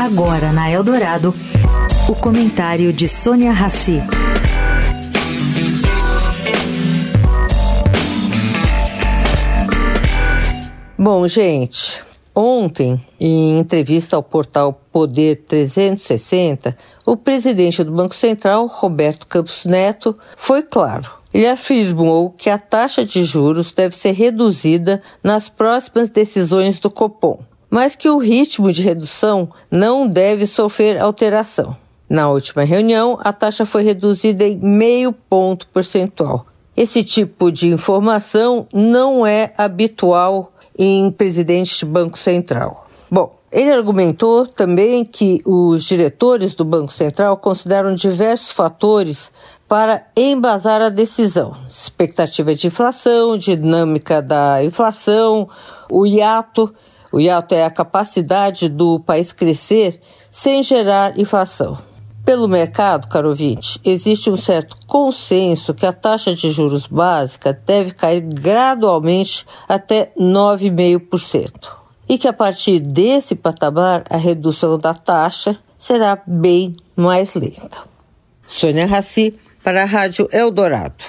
Agora na Eldorado, o comentário de Sônia Rassi. Bom, gente, ontem, em entrevista ao portal Poder 360, o presidente do Banco Central, Roberto Campos Neto, foi claro. Ele afirmou que a taxa de juros deve ser reduzida nas próximas decisões do Copom, mas que o ritmo de redução não deve sofrer alteração. Na última reunião, a taxa foi reduzida em meio ponto percentual. Esse tipo de informação não é habitual em presidente de Banco Central. Bom, ele argumentou também que os diretores do Banco Central consideram diversos fatores para embasar a decisão: expectativa de inflação, dinâmica da inflação, o hiato. O hiato é a capacidade do país crescer sem gerar inflação. Pelo mercado, caro ouvinte, existe um certo consenso que a taxa de juros básica deve cair gradualmente até 9,5% e que a partir desse patamar a redução da taxa será bem mais lenta. Sônia Raci para a Rádio Eldorado.